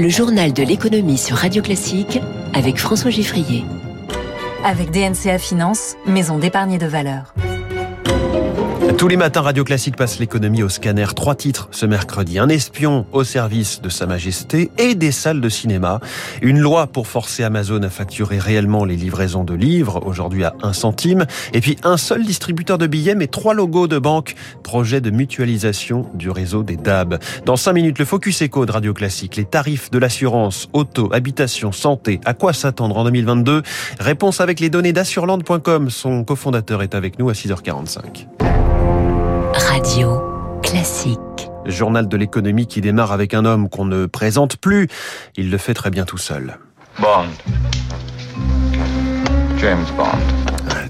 Le journal de l'économie sur Radio Classique avec François Giffrier. Avec DNCA Finance, maison d'épargne de valeur. Tous les matins, Radio Classique passe l'économie au scanner. Trois titres ce mercredi. Un espion au service de Sa Majesté et des salles de cinéma. Une loi pour forcer Amazon à facturer réellement les livraisons de livres, aujourd'hui à 1 centime. Et puis un seul distributeur de billets, mais trois logos de banque. Projet de mutualisation du réseau des DAB. Dans cinq minutes, le Focus Echo de Radio Classique. Les tarifs de l'assurance, auto, habitation, santé. À quoi s'attendre en 2022 Réponse avec les données d'assureland.com. Son cofondateur est avec nous à 6h45. Classique. Journal de l'économie qui démarre avec un homme qu'on ne présente plus. Il le fait très bien tout seul. Bond. James Bond.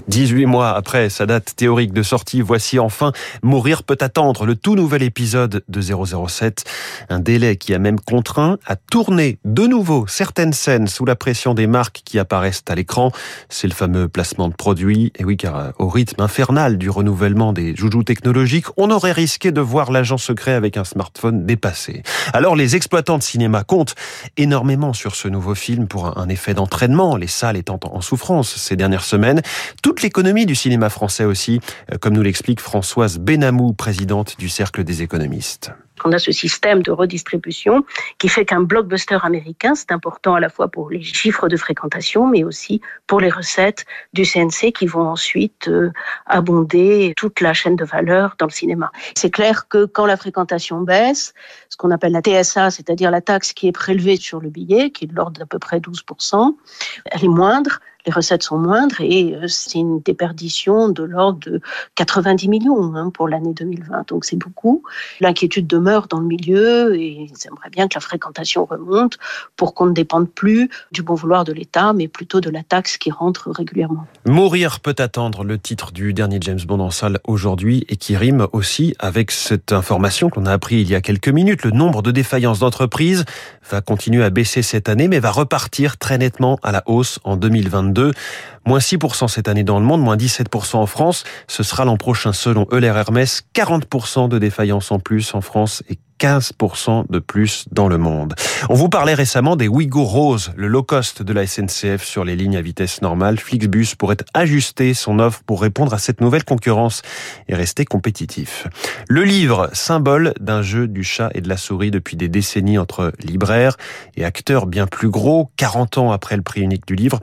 18 mois après sa date théorique de sortie, voici enfin Mourir peut attendre, le tout nouvel épisode de 007. Un délai qui a même contraint à tourner de nouveau certaines scènes sous la pression des marques qui apparaissent à l'écran. C'est le fameux placement de produits. Et oui, car euh, au rythme infernal du renouvellement des joujoux technologiques, on aurait risqué de voir l'agent secret avec un smartphone dépassé. Alors les exploitants de cinéma comptent énormément sur ce nouveau film pour un effet d'entraînement, les salles étant en souffrance ces dernières semaines. Toute l'économie du cinéma français aussi, euh, comme nous l'explique Françoise Benamou, présidente du Cercle des économistes. On a ce système de redistribution qui fait qu'un blockbuster américain, c'est important à la fois pour les chiffres de fréquentation, mais aussi pour les recettes du CNC qui vont ensuite euh, abonder toute la chaîne de valeur dans le cinéma. C'est clair que quand la fréquentation baisse, ce qu'on appelle la TSA, c'est-à-dire la taxe qui est prélevée sur le billet, qui est de l'ordre d'à peu près 12%, elle est moindre les recettes sont moindres et euh, c'est une déperdition de l'ordre de 90 millions hein, pour l'année 2020. Donc c'est beaucoup. L'inquiétude demeure dans le milieu et ils aimeraient bien que la fréquentation remonte pour qu'on ne dépende plus du bon vouloir de l'État, mais plutôt de la taxe qui rentre régulièrement. Mourir peut attendre le titre du dernier James Bond en salle aujourd'hui et qui rime aussi avec cette information qu'on a appris il y a quelques minutes. Le nombre de défaillances d'entreprises va continuer à baisser cette année, mais va repartir très nettement à la hausse en 2022. Moins 6% cette année dans le monde, moins 17% en France. Ce sera l'an prochain selon Euler Hermès, 40% de défaillances en plus en France et 15% de plus dans le monde. On vous parlait récemment des Ouigo Rose, le low cost de la SNCF sur les lignes à vitesse normale. Flixbus pourrait ajuster son offre pour répondre à cette nouvelle concurrence et rester compétitif. Le livre, symbole d'un jeu du chat et de la souris depuis des décennies entre libraires et acteurs bien plus gros, 40 ans après le prix unique du livre,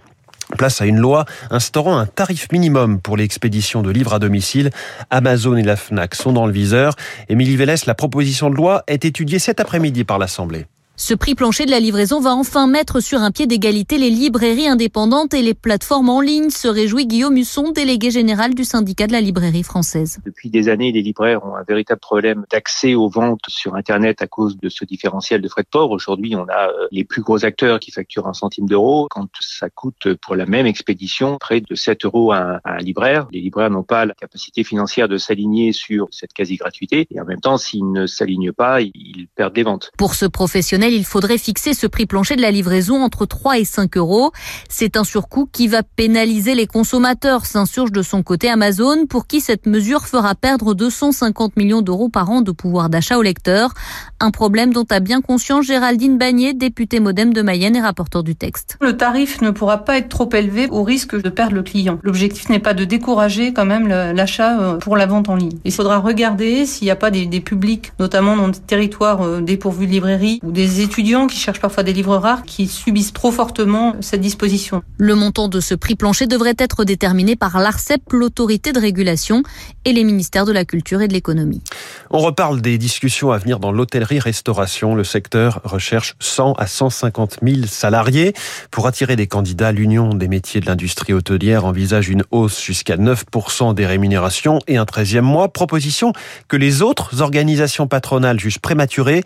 Place à une loi instaurant un tarif minimum pour l'expédition de livres à domicile. Amazon et la FNAC sont dans le viseur. Émilie Vélès, la proposition de loi est étudiée cet après-midi par l'Assemblée. Ce prix plancher de la livraison va enfin mettre sur un pied d'égalité les librairies indépendantes et les plateformes en ligne, se réjouit Guillaume Husson, délégué général du syndicat de la librairie française. Depuis des années, les libraires ont un véritable problème d'accès aux ventes sur Internet à cause de ce différentiel de frais de port. Aujourd'hui, on a euh, les plus gros acteurs qui facturent un centime d'euro quand ça coûte pour la même expédition près de 7 euros à un, libraire. Les libraires n'ont pas la capacité financière de s'aligner sur cette quasi-gratuité et en même temps, s'ils ne s'alignent pas, ils perdent des ventes. Pour ce professionnel, il faudrait fixer ce prix plancher de la livraison entre 3 et 5 euros. C'est un surcoût qui va pénaliser les consommateurs, s'insurge de son côté Amazon, pour qui cette mesure fera perdre 250 millions d'euros par an de pouvoir d'achat aux lecteurs. Un problème dont a bien conscience Géraldine Bagné, députée modem de Mayenne et rapporteur du texte. Le tarif ne pourra pas être trop élevé au risque de perdre le client. L'objectif n'est pas de décourager quand même l'achat euh, pour la vente en ligne. Il faudra regarder s'il n'y a pas des, des publics, notamment dans des territoires euh, dépourvus de librairies ou des étudiants qui cherchent parfois des livres rares qui subissent trop fortement cette disposition. Le montant de ce prix plancher devrait être déterminé par l'ARCEP, l'autorité de régulation, et les ministères de la Culture et de l'Économie. On reparle des discussions à venir dans l'hôtellerie-restauration. Le secteur recherche 100 à 150 000 salariés. Pour attirer des candidats, l'Union des métiers de l'industrie hôtelière envisage une hausse jusqu'à 9% des rémunérations et un 13e mois. Proposition que les autres organisations patronales jugent prématurée.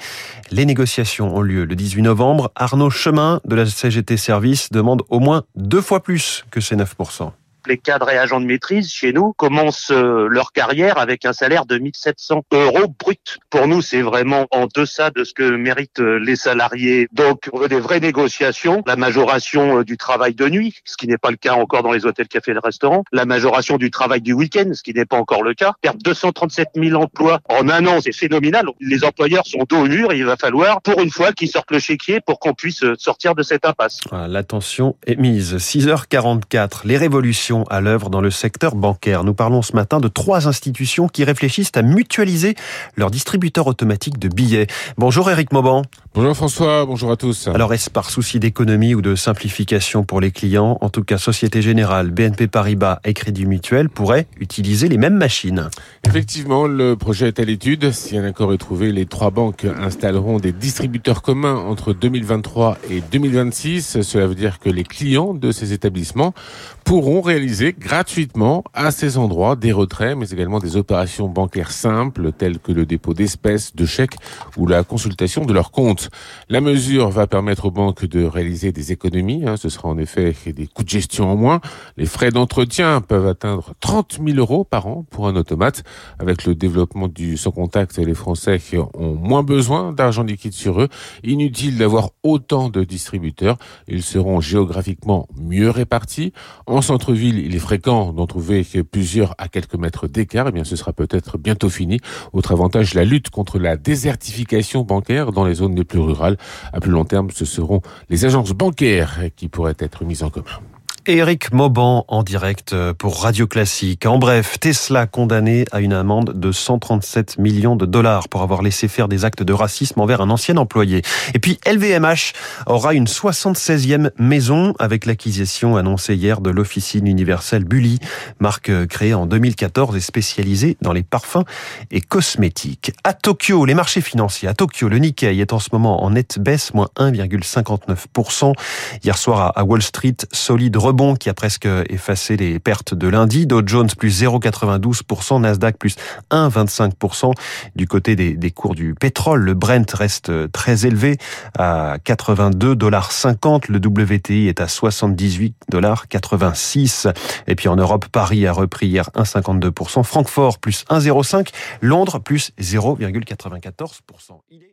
Les négociations ont lieu le 18 novembre. Arnaud Chemin de la CGT Service demande au moins deux fois plus que ces 9%. Les cadres et agents de maîtrise chez nous commencent euh, leur carrière avec un salaire de 1700 euros brut. Pour nous, c'est vraiment en deçà de ce que méritent euh, les salariés. Donc, on veut des vraies négociations, la majoration euh, du travail de nuit, ce qui n'est pas le cas encore dans les hôtels, cafés et restaurants, la majoration du travail du week-end, ce qui n'est pas encore le cas. Perdre 237 000 emplois en un an, c'est phénoménal. Les employeurs sont au mur, il va falloir, pour une fois, qu'ils sortent le chéquier pour qu'on puisse sortir de cette impasse. L'attention est mise. 6h44, les révolutions à l'œuvre dans le secteur bancaire. Nous parlons ce matin de trois institutions qui réfléchissent à mutualiser leur distributeur automatique de billets. Bonjour Eric Mauban. Bonjour François, bonjour à tous. Alors est-ce par souci d'économie ou de simplification pour les clients? En tout cas, Société Générale, BNP Paribas et Crédit Mutuel pourraient utiliser les mêmes machines. Effectivement, le projet est à l'étude. Si un accord est trouvé, les trois banques installeront des distributeurs communs entre 2023 et 2026. Cela veut dire que les clients de ces établissements pourront réaliser gratuitement à ces endroits des retraits, mais également des opérations bancaires simples telles que le dépôt d'espèces, de chèques ou la consultation de leur compte. La mesure va permettre aux banques de réaliser des économies. Hein. Ce sera en effet des coûts de gestion en moins. Les frais d'entretien peuvent atteindre 30 000 euros par an pour un automate. Avec le développement du sans contact, les Français ont moins besoin d'argent liquide sur eux. Inutile d'avoir autant de distributeurs. Ils seront géographiquement mieux répartis. En centre-ville, il est fréquent d'en trouver plusieurs à quelques mètres d'écart. Eh bien, ce sera peut-être bientôt fini. Autre avantage, la lutte contre la désertification bancaire dans les zones les plus rurales. À plus long terme, ce seront les agences bancaires qui pourraient être mises en commun. Éric Mauban en direct pour Radio Classique. En bref, Tesla condamné à une amende de 137 millions de dollars pour avoir laissé faire des actes de racisme envers un ancien employé. Et puis LVMH aura une 76e maison avec l'acquisition annoncée hier de l'officine universelle Bully, marque créée en 2014 et spécialisée dans les parfums et cosmétiques. À Tokyo, les marchés financiers. À Tokyo, le Nikkei est en ce moment en nette baisse, moins 1,59%. Hier soir à Wall Street, solide rebond qui a presque effacé les pertes de lundi. Dow Jones plus 0,92%, Nasdaq plus 1,25%. Du côté des, cours du pétrole, le Brent reste très élevé à 82,50 dollars. Le WTI est à 78,86 Et puis en Europe, Paris a repris hier 1,52%, Francfort plus 1,05, Londres plus 0,94%.